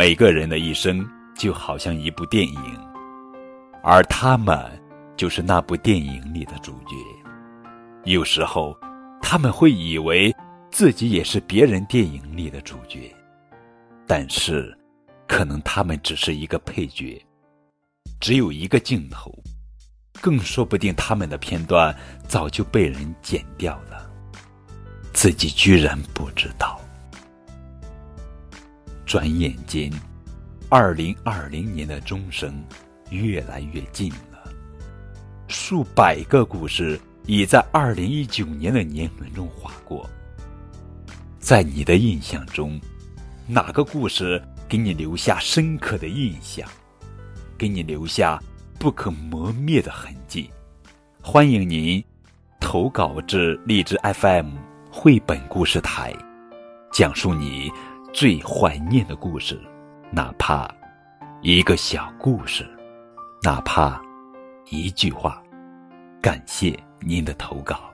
每个人的一生就好像一部电影，而他们就是那部电影里的主角。有时候，他们会以为自己也是别人电影里的主角，但是，可能他们只是一个配角，只有一个镜头，更说不定他们的片段早就被人剪掉了，自己居然不知道。转眼间，二零二零年的钟声越来越近了。数百个故事已在二零一九年的年轮中划过。在你的印象中，哪个故事给你留下深刻的印象，给你留下不可磨灭的痕迹？欢迎您投稿至荔枝 FM 绘本故事台，讲述你。最怀念的故事，哪怕一个小故事，哪怕一句话，感谢您的投稿。